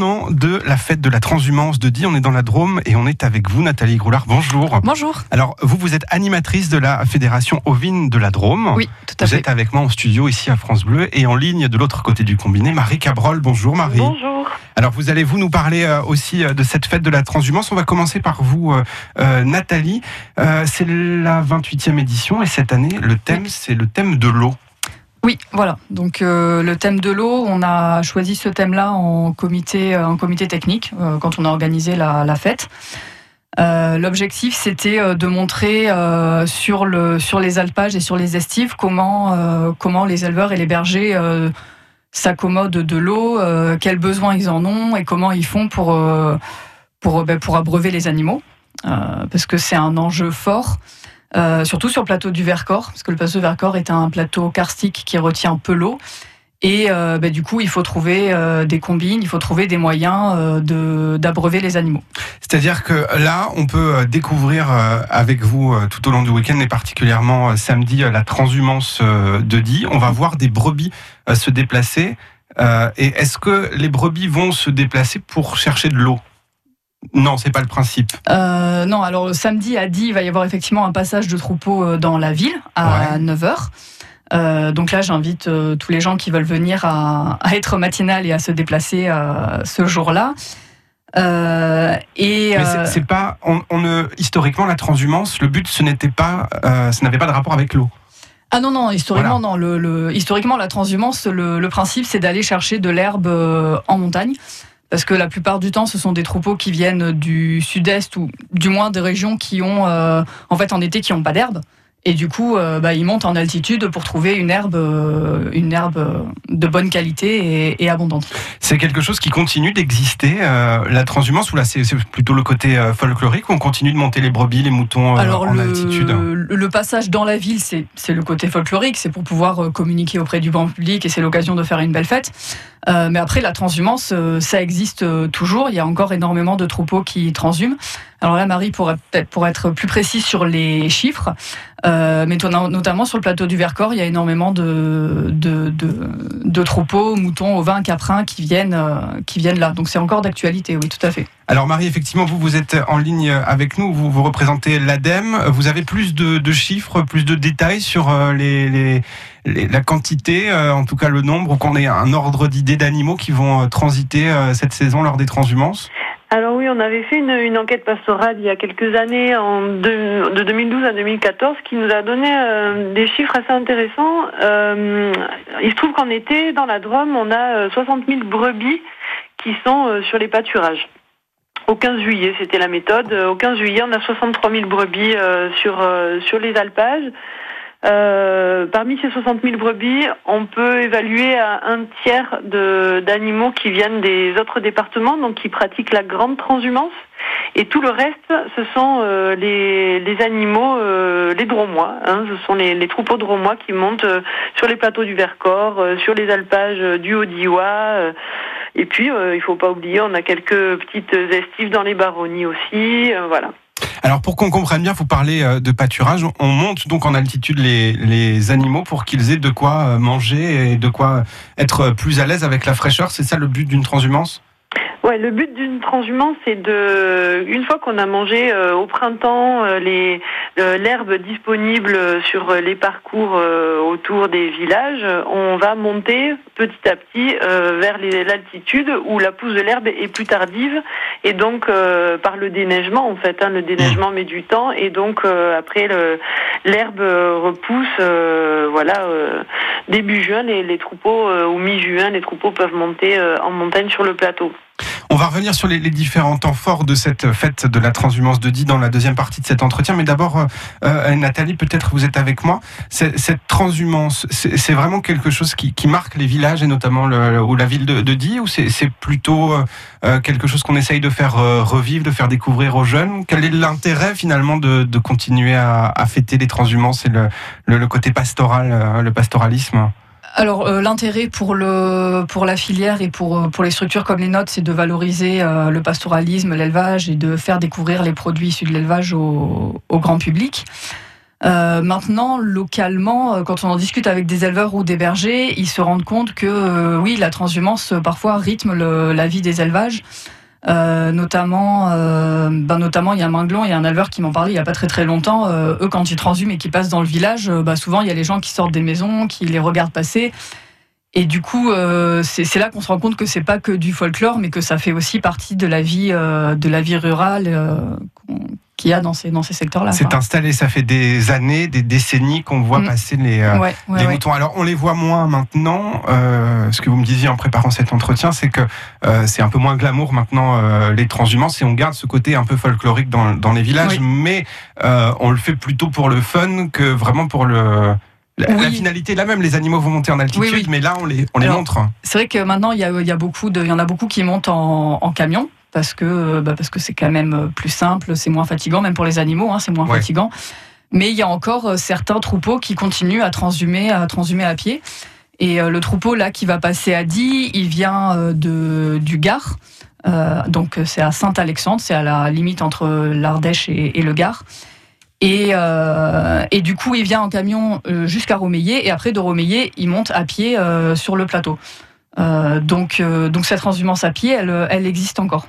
maintenant de la fête de la transhumance de Die. On est dans la Drôme et on est avec vous, Nathalie Groulard. Bonjour. Bonjour. Alors, vous, vous êtes animatrice de la fédération ovine de la Drôme. Oui, tout à vous fait. êtes avec moi en studio ici à France Bleu et en ligne de l'autre côté du combiné, Marie Cabrol. Bonjour Marie. Bonjour. Alors, vous allez vous nous parler euh, aussi euh, de cette fête de la transhumance. On va commencer par vous, euh, euh, Nathalie. Euh, c'est la 28e édition et cette année, le thème, c'est le thème de l'eau. Oui, voilà. Donc euh, le thème de l'eau, on a choisi ce thème-là en comité, euh, en comité technique euh, quand on a organisé la, fête. L'objectif, c'était de montrer sur, le, sur les alpages et sur les estives comment, les éleveurs et les bergers s'accommodent de l'eau, quels besoins ils en ont et comment ils font pour, pour, ben, pour abreuver les animaux. Parce que c'est un enjeu fort. Euh, surtout sur le plateau du Vercors, parce que le plateau du Vercors est un plateau karstique qui retient peu l'eau. Et euh, bah, du coup, il faut trouver euh, des combines, il faut trouver des moyens de d'abreuver les animaux. C'est-à-dire que là, on peut découvrir avec vous tout au long du week-end et particulièrement samedi la transhumance de Die. On va voir des brebis se déplacer. Et est-ce que les brebis vont se déplacer pour chercher de l'eau? Non, c'est pas le principe. Euh, non, alors samedi à 10, il va y avoir effectivement un passage de troupeau euh, dans la ville à Ouais. 9h. Euh, donc là, j'invite euh, tous les gens qui veulent venir à, à être matinal et à se déplacer ce jour-là. Euh, et Mais euh, c'est- pas. On, on ne, historiquement, la transhumance, le but, ce n'était pas, euh, ça n'avait pas de rapport avec l'eau. Ah non, non, historiquement, non. Le, le- historiquement, la transhumance, le, le principe, c'est d'aller chercher de l'herbe en montagne. Parce que la plupart du temps, ce sont des troupeaux qui viennent du sud-est ou du moins des régions qui ont, euh, en fait, en été, qui n'ont pas d'herbe. Et du coup, euh, bah, ils montent en altitude pour trouver une herbe, euh, une herbe de bonne qualité et, et abondante. C'est quelque chose qui continue d'exister, euh, la transhumance, ou là, c'est plutôt le côté folklorique, où on continue de monter les brebis, les moutons Alors en le, altitude le, passage dans la ville, c'est le côté folklorique, c'est pour pouvoir communiquer auprès du grand public et c'est l'occasion de faire une belle fête. Euh, mais après, la transhumance, euh, ça existe euh, toujours. Il y a encore énormément de troupeaux qui transhument. Alors là, Marie peut-être pour être plus précise sur les chiffres, euh, mais notamment sur le plateau du Vercors, il y a énormément de, de, de, de troupeaux, moutons, ovins, caprins qui viennent, qui viennent là. Donc c'est encore d'actualité, oui, tout à fait. Alors Marie, effectivement, vous, vous êtes en ligne avec nous, vous, vous représentez l'ADEME, vous avez plus de, de chiffres, plus de détails sur les, les- la quantité, euh, en tout cas le nombre, ou qu'on ait un ordre d'idée d'animaux qui vont euh, transiter euh, cette saison lors des transhumances Alors oui, on avait fait une, enquête pastorale il y a quelques années, de 2012 à 2014, qui nous a donné des chiffres assez intéressants. Il se trouve qu'en été, dans la Drôme, on a euh, 60 000 brebis qui sont sur les pâturages. Au 15 juillet, c'était la méthode. Au 15 juillet, on a 63 000 brebis sur les alpages. Euh, parmi ces 60 000 brebis, on peut évaluer à un tiers d'animaux qui viennent des autres départements, donc qui pratiquent la grande transhumance. Et tout le reste, ce sont euh, les, les animaux, euh, les dromois. Hein, ce sont les, les troupeaux dromois qui montent euh, sur les plateaux du Vercors, euh, sur les alpages du Haut-Diois. et puis, il faut pas oublier, on a quelques petites estives dans les baronnies aussi. voilà. Alors pour qu'on comprenne bien, vous parlez euh, de pâturage, on monte donc en altitude les, les animaux pour qu'ils aient de quoi euh, manger et de quoi être plus à l'aise avec la fraîcheur, c'est ça le but d'une transhumance? Ouais, le but d'une transhumance, c'est de, une fois qu'on a mangé euh, au printemps euh, les euh, l'herbe disponible sur les parcours euh, autour des villages, on va monter petit à petit euh, vers l'altitude où la pousse de l'herbe est plus tardive et donc par le déneigement en fait, hein, le déneigement met du temps et donc après l'herbe repousse, voilà, début juin les, les troupeaux ou mi-juin les troupeaux peuvent monter en montagne sur le plateau. On va revenir sur les, les différents temps forts de cette fête de la transhumance de Die dans la deuxième partie de cet entretien. Mais d'abord, euh, euh, Nathalie, peut-être vous êtes avec moi. Cette transhumance, c'est vraiment quelque chose qui, qui marque les villages et notamment le, ou la ville de, de Die ou c'est plutôt euh, euh, quelque chose qu'on essaye de faire euh, revivre, de faire découvrir aux jeunes? Quel est l'intérêt finalement de, de continuer à, à fêter les transhumances et le, le, le côté pastoral, le pastoralisme? Alors euh, l'intérêt pour le pour la filière et pour pour les structures comme les nôtres, c'est de valoriser euh, le pastoralisme, l'élevage et de faire découvrir les produits issus de l'élevage au, grand public. Euh, maintenant, localement, quand on en discute avec des éleveurs ou des bergers, ils se rendent compte que oui, la transhumance parfois rythme la vie des élevages. Notamment, ben notamment, il y a un Minglon, il y a un éleveur qui m'en parlait il y a pas très très longtemps. eux, quand ils transhument et qu'ils passent dans le village, bah, souvent il y a les gens qui sortent des maisons, qui les regardent passer. Et du coup, c'est là qu'on se rend compte que c'est pas que du folklore, mais que ça fait aussi partie de la vie, de la vie rurale qu'il y a dans ces, dans ces secteurs-là. C'est installé, ça fait des années, des décennies qu'on voit mm. passer les, euh, les moutons. Alors on les voit moins maintenant. Euh, ce que vous me disiez en préparant cet entretien, c'est que euh, c'est un peu moins glamour maintenant les transhumances et on garde ce côté un peu folklorique dans, dans les villages, mais on le fait plutôt pour le fun que vraiment pour le... La, finalité là même, les animaux vont monter en altitude, mais là on les, on les montre. C'est vrai que maintenant il y, a, il y, a beaucoup de, il y en a beaucoup qui montent en, en camion parce que euh, bah parce que c'est quand même euh, plus simple, c'est moins fatigant, même pour les animaux, hein, c'est moins fatigant. Mais il y a encore euh, certains troupeaux qui continuent à transhumer, à transhumer à pied. Et le troupeau là qui va passer à Die, il vient de du Gard. donc c'est à Saint-Alexandre, c'est à la limite entre l'Ardèche et, le Gard. Et, et, du coup, il vient en camion jusqu'à Romeillet, et après de Romeillet, il monte à pied sur le plateau. donc, donc cette transhumance à pied, elle, elle existe encore.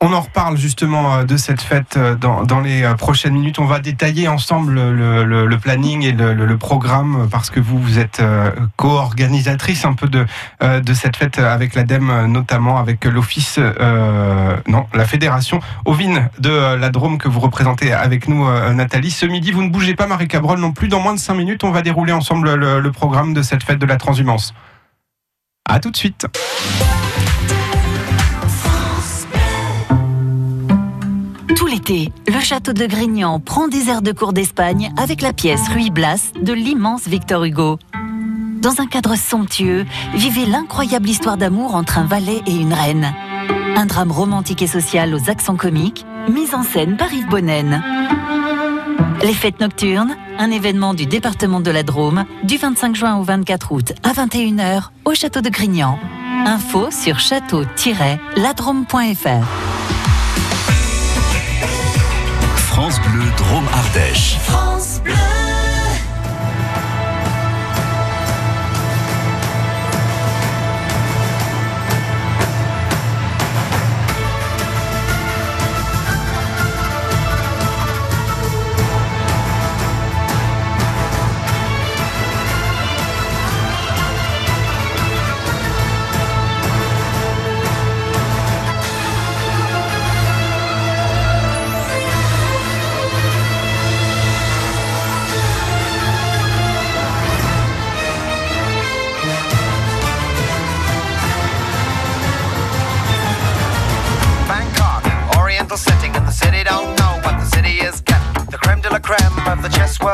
On en reparle justement euh, de cette fête euh, dans, les euh, prochaines minutes. On va détailler ensemble le, planning et le, programme parce que vous, vous êtes co-organisatrice un peu de, cette fête avec l'ADEME, notamment avec l'Office, non, la Fédération Ovine de la Drôme que vous représentez avec nous, Nathalie. Ce midi, vous ne bougez pas, Marie Cabrol, non plus. Dans moins de cinq minutes, on va dérouler ensemble le, programme de cette fête de la transhumance. À tout de suite. Le château de Grignan prend des airs de cour d'Espagne avec la pièce Ruy Blas de l'immense Victor Hugo. Dans un cadre somptueux, vivez l'incroyable histoire d'amour entre un valet et une reine. Un drame romantique et social aux accents comiques, mise en scène par Yves Bonnen. Les fêtes nocturnes, un événement du département de la Drôme, du 25 juin au 24 août à 21h au château de Grignan. Info sur château-ladrome.fr. France Bleu Drôme Ardèche.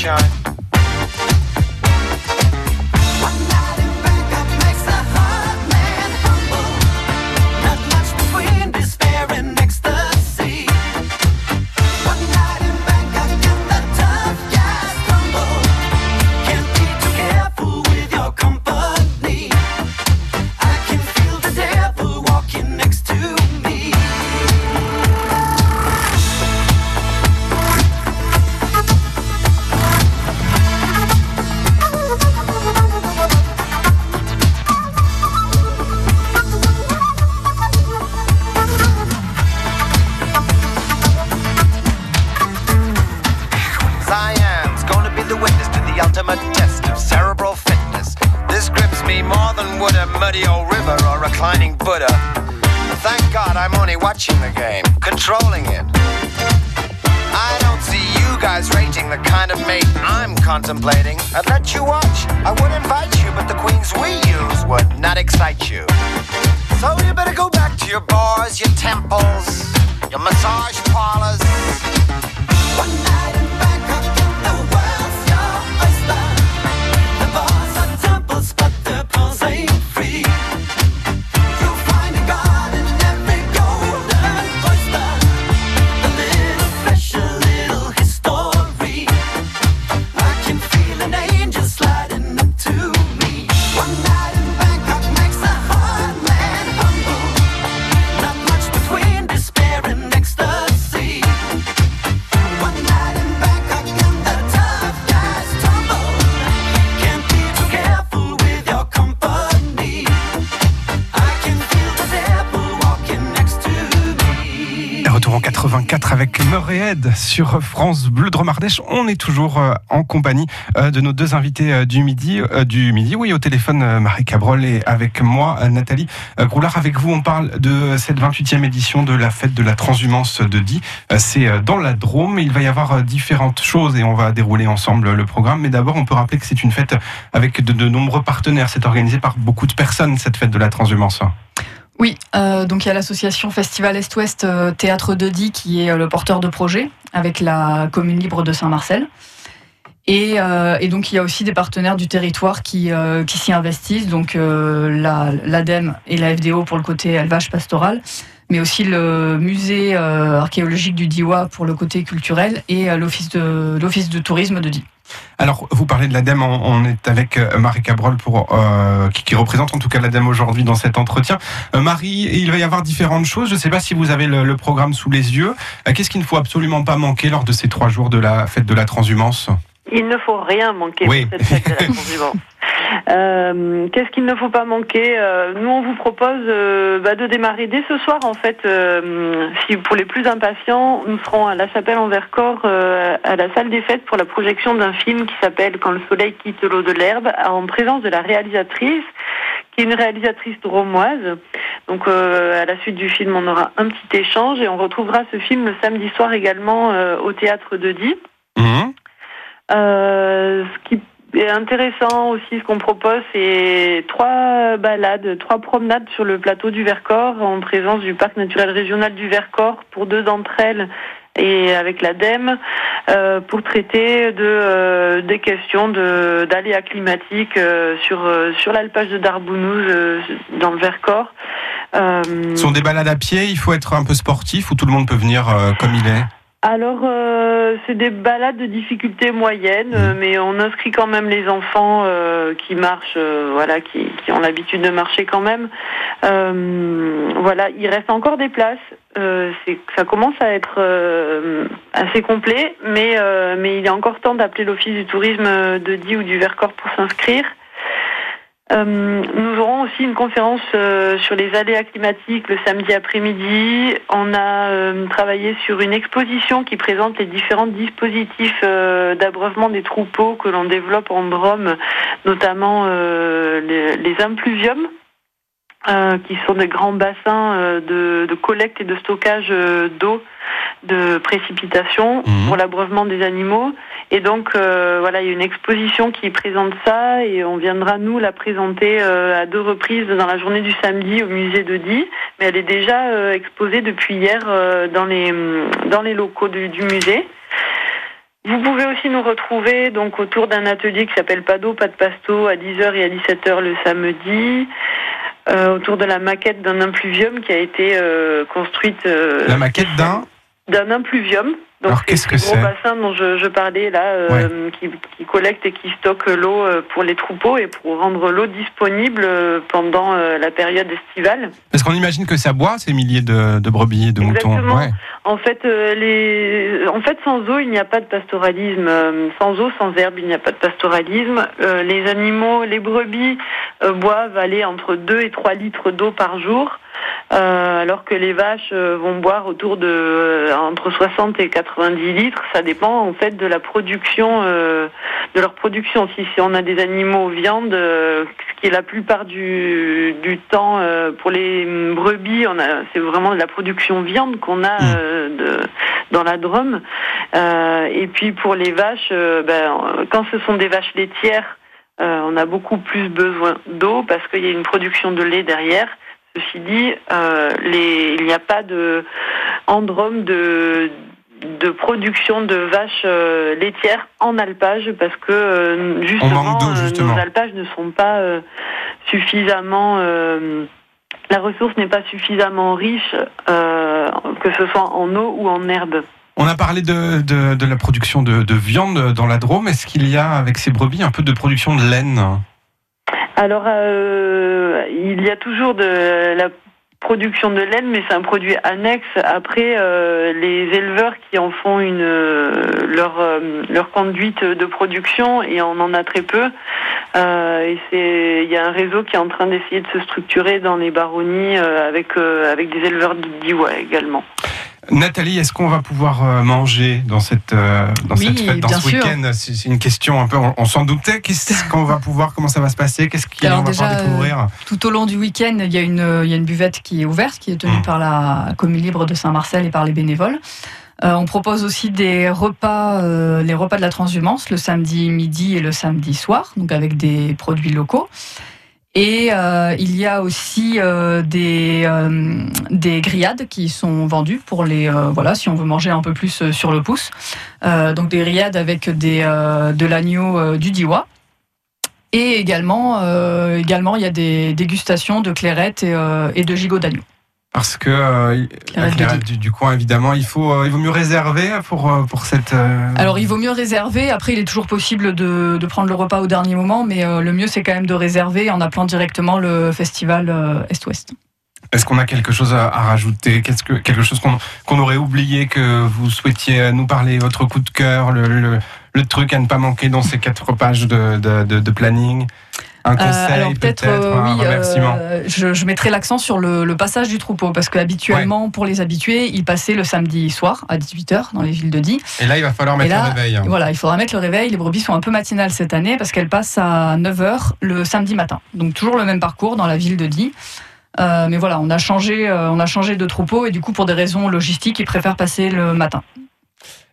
sunshine. Contemplating. I'd let you watch, I would invite you, but the queens we use would not excite you. So you better go back to your bars, your temples, your massage parlors. 84 avec Murray sur France Bleu Dromardèche. On est toujours euh, en compagnie euh, de nos deux invités euh, du midi, du midi. Oui, au téléphone Marie Cabrol et avec moi Nathalie Groulard. Avec vous, on parle de cette 28e édition de la fête de la transhumance de Die. C'est dans la Drôme. Il va y avoir différentes choses et on va dérouler ensemble le programme. Mais d'abord, on peut rappeler que c'est une fête avec de, de nombreux partenaires. C'est organisé par beaucoup de personnes cette fête de la transhumance. Oui, euh, donc il y a l'association Festival Est-Ouest euh, Théâtre de Die qui est euh, le porteur de projet avec la commune libre de Saint-Marcel. Et, donc il y a aussi des partenaires du territoire qui, qui s'y investissent, donc la- l'ADEME et la FDO pour le côté élevage pastoral, mais aussi le musée archéologique du Diwa pour le côté culturel et l'office de, de tourisme de Die. Alors, vous parlez de l'ADEME, on on est avec euh, Marie Cabrol pour, euh, qui, qui représente en tout cas l'ADEME aujourd'hui dans cet entretien. Euh, Marie, il va y avoir différentes choses. Je ne sais pas si vous avez le, le programme sous les yeux. Euh, Qu'est-ce qu'il ne faut absolument pas manquer lors de ces trois jours de la fête de la transhumance? Il ne faut rien manquer Oui. pour cette fête de la transhumance. Euh, Qu'est-ce qu'il ne faut pas manquer Euh, Nous, on vous propose euh, bah, de démarrer dès ce soir. En fait, euh, si pour les plus impatients, nous serons à la chapelle en Vercors, euh, à la salle des fêtes pour la projection d'un film qui s'appelle Quand le soleil quitte l'eau de l'herbe, en présence de la réalisatrice, qui est une réalisatrice romoise. Donc, euh, à la suite du film, on aura un petit échange et on retrouvera ce film le samedi soir également euh, au théâtre de Die. Mhm. Euh, ce qui intéressant aussi, ce qu'on propose, c'est trois balades, trois promenades sur le plateau du Vercors en présence du parc naturel régional du Vercors pour deux d'entre elles et avec l'ADEME euh, pour traiter de euh, des questions de d'aléas climatiques euh, sur sur l'alpage de Darbounouz euh, dans le Vercors. Ce sont des balades à pied, il faut être un peu sportif ou tout le monde peut venir comme il est? Alors, euh, c'est des balades de difficulté moyenne, euh, mais on inscrit quand même les enfants euh, qui marchent, euh, voilà, qui, qui ont l'habitude de marcher quand même. Euh, voilà, il reste encore des places. Euh, ça commence à être euh, assez complet, mais euh, mais il est encore temps d'appeler l'office du tourisme de Die ou du Vercors pour s'inscrire. Euh, nous aurons aussi une conférence euh, sur les aléas climatiques le samedi après-midi. On a euh, travaillé sur une exposition qui présente les différents dispositifs d'abreuvement des troupeaux que l'on développe en Drôme, notamment les, impluviums. qui sont des grands bassins de, collecte et de stockage d'eau de précipitation Mhm. pour l'abreuvement des animaux. Et donc, euh, voilà, il y a une exposition qui présente ça et on viendra nous la présenter euh, à deux reprises dans la journée du samedi au musée de Die. Mais elle est déjà euh, exposée depuis hier dans les dans les locaux du, du musée. Vous pouvez aussi nous retrouver donc autour d'un atelier qui s'appelle Pas d'eau, pas de pasto à 10h et à 17h le samedi. autour de la maquette d'un impluvium qui a été construite La maquette d'un d'un impluvium. Donc Alors, c'est qu'est-ce ce que gros c'est bassin dont je, je parlais là, euh, qui, qui collecte et qui stocke l'eau euh, pour les troupeaux et pour rendre l'eau disponible euh, pendant la période estivale. Parce qu'on imagine que ça boit ces milliers de, de brebis et de moutons. Ouais. En fait, les... en fait, sans eau, il n'y a pas de pastoralisme. Sans eau, sans herbe, il n'y a pas de pastoralisme. Les animaux, les brebis boivent aller entre 2 et 3 litres d'eau par jour, euh, alors que les vaches vont boire autour de euh, entre 60 et 90 litres. Ça dépend en fait de la production euh, de leur production. Si, si on a des animaux viande, ce qui est la plupart du, du temps pour les brebis, on a c'est vraiment de la production viande qu'on a mmh. de, dans la Drôme. et puis pour les vaches, ben, quand ce sont des vaches laitières, on a beaucoup plus besoin d'eau parce qu'il y a une production de lait derrière. Ceci dit, euh, les, il n'y a pas de endrome de, de production de vaches euh, laitières en alpage parce que euh, justement, nos alpages ne sont pas suffisamment la ressource n'est pas suffisamment riche que ce soit en eau ou en herbe. On a parlé de, de, de la production de, de, viande dans la Drôme. Est-ce qu'il y a avec ces brebis un peu de production de laine? Alors, euh, il y a toujours de la production de laine, mais c'est un produit annexe. Après, euh, les éleveurs qui en font une leur leur conduite de production et on en a très peu. Euh, et c'est il y a un réseau qui est en train d'essayer de se structurer dans les baronnies avec avec des éleveurs d'Iwa également. Nathalie, est-ce qu'on va pouvoir euh, manger dans cette, euh, dans cette fête, dans ce week-end? C'est une question un peu, on, s'en doutait. Qu'est-ce qu'on va pouvoir, comment ça va se passer? Qu'est-ce qu'on va pouvoir découvrir? euh, Tout au long du week-end, il y, a une, il y a une buvette qui est ouverte, qui est tenue mmh. par la commune libre de Saint-Marcel et par les bénévoles. on propose aussi des repas, les repas de la transhumance, le samedi midi et le samedi soir, donc avec des produits locaux. Et euh, il y a aussi euh, des, euh, des grillades qui sont vendues pour les voilà si on veut manger un peu plus sur le pouce. donc des grillades avec des, de l'agneau du Diwa. Et également, également, il y a des dégustations de clairette et, et de gigot d'agneau. Parce que euh, du, coin, évidemment, il faut, euh, il vaut mieux réserver pour euh, pour cette. Alors, il vaut mieux réserver. Après, il est toujours possible de, de prendre le repas au dernier moment, mais le mieux, c'est quand même de réserver en appelant directement le festival Est-Ouest. Est-ce qu'on a quelque chose à, rajouter? Qu'est-ce que quelque chose qu'on aurait oublié que vous souhaitiez nous parler Votre coup de cœur, le, le, le, truc à ne pas manquer dans ces quatre pages de, de, de planning? Un euh, conseil, peut-être, euh, oui, euh, je, je, mettrai l'accent sur le, le, passage du troupeau, parce qu'habituellement, pour les habitués, il passait le samedi soir à 18h dans les villes de Die. Et là, il va falloir mettre le réveil. Hein. Voilà, il faudra mettre le réveil. Les brebis sont un peu matinales cette année, parce qu'elles passent à 9h le samedi matin. Donc toujours le même parcours dans la ville de Die. Euh, mais voilà, on a changé, on a changé de troupeau et du coup, pour des raisons logistiques, ils préfèrent passer le matin.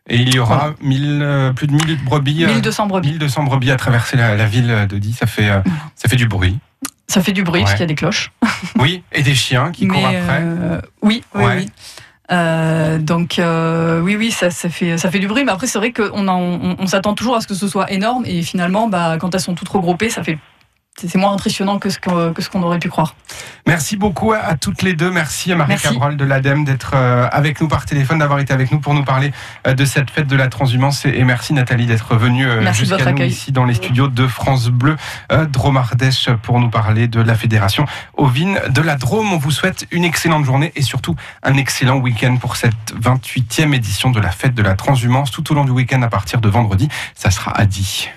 Et il y aura euh, plus de 1000 brebis. 1200 euh, brebis. 1200 brebis à traverser la, ville de Die. Ça fait, euh, ça fait du bruit. Ça fait du bruit parce qu'il y a des cloches. Oui, et des chiens qui courent après. oui, oui, oui. donc oui, oui, ça, ça, fait, ça fait du bruit, mais après c'est vrai qu'on on, on s'attend toujours à ce que ce soit énorme, et finalement, bah, quand elles sont toutes regroupées, ça fait c'est moins impressionnant que ce qu'on aurait pu croire. Merci beaucoup à, toutes les deux. Merci à Marie Cabral de l'ADEME d'être euh, avec nous par téléphone, d'avoir été avec nous pour nous parler euh, de cette fête de la transhumance. Et, merci Nathalie d'être venue euh, jusqu'à nous ici dans les studios de France Bleu Drôme Ardèche pour nous parler de la fédération ovine de la Drôme. On vous souhaite une excellente journée et surtout un excellent week-end pour cette 28e édition de la fête de la transhumance. Tout au long du week-end à partir de vendredi, ça sera à 10.